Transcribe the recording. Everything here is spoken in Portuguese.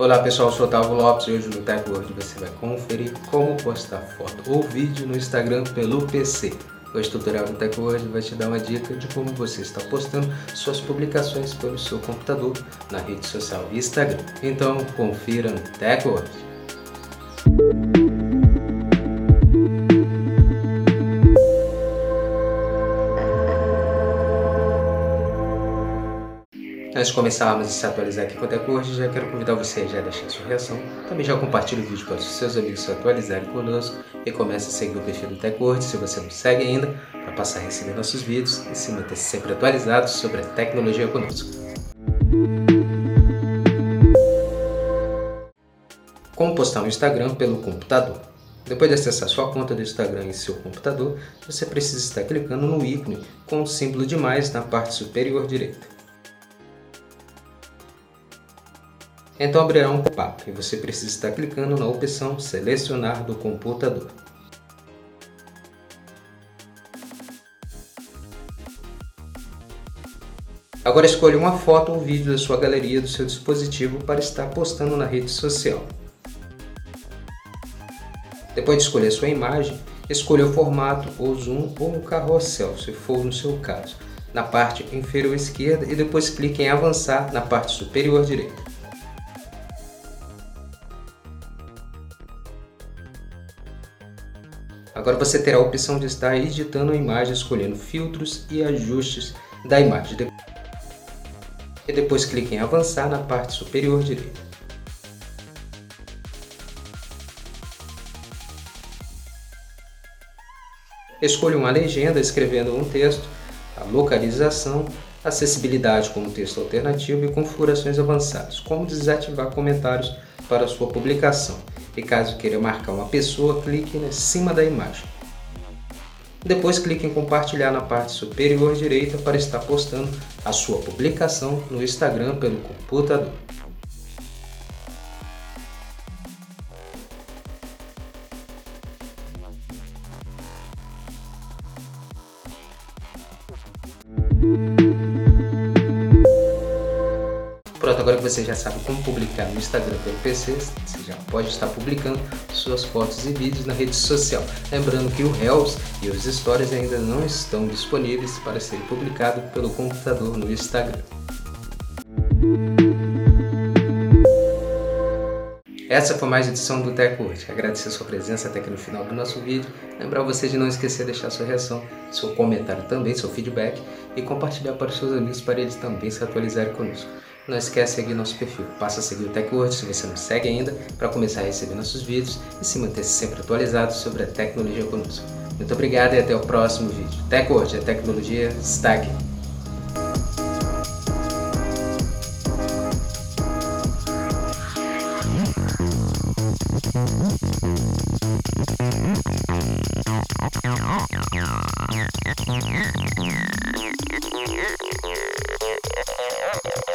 Olá pessoal, eu sou Otávio Lopes e hoje no Tech World você vai conferir como postar foto ou vídeo no Instagram pelo PC. Hoje o tutorial do Tech World vai te dar uma dica de como você está postando suas publicações pelo seu computador na rede social Instagram. Então confira no Tech World. Antes de começarmos a se atualizar aqui com a Decorde, já quero convidar você a já deixar sua reação. Também já compartilhe o vídeo para os seus amigos se atualizarem conosco e comece a seguir o perfil do Decorde se você não segue ainda, para passar a receber nossos vídeos e se manter sempre atualizado sobre a tecnologia conosco. Como postar no Instagram pelo computador? Depois de acessar sua conta do Instagram em seu computador, você precisa estar clicando no ícone com o símbolo de mais na parte superior direita. Então abrirá um pop-up e você precisa estar clicando na opção Selecionar do computador. Agora escolha uma foto ou vídeo da sua galeria do seu dispositivo para estar postando na rede social. Depois de escolher sua imagem, escolha o formato ou zoom ou um carrossel, se for no seu caso, na parte inferior esquerda e depois clique em avançar na parte superior direita. Agora você terá a opção de estar editando a imagem escolhendo filtros e ajustes da imagem. E depois clique em avançar na parte superior direita. Escolha uma legenda escrevendo um texto, a localização, acessibilidade como texto alternativo e configurações avançadas, como desativar comentários para sua publicação e caso queira marcar uma pessoa, clique em cima da imagem. Depois clique em compartilhar na parte superior direita para estar postando a sua publicação no Instagram pelo computador. Pronto, agora que você já sabe como publicar no Instagram pelo PC, você já pode estar publicando suas fotos e vídeos na rede social. Lembrando que o Reels e os Stories ainda não estão disponíveis para serem publicados pelo computador no Instagram. Essa foi mais edição do Tech Hoje. Agradecer sua presença até aqui no final do nosso vídeo. Lembrar você de não esquecer de deixar sua reação, seu comentário também, seu feedback e compartilhar para os seus amigos para eles também se atualizarem conosco. Não esquece de seguir nosso perfil. Passa a seguir o TechWord se você não segue ainda para começar a receber nossos vídeos e se manter sempre atualizado sobre a tecnologia conosco. Muito obrigado e até o próximo vídeo. TechWord, a tecnologia está aqui. Mm-hmm.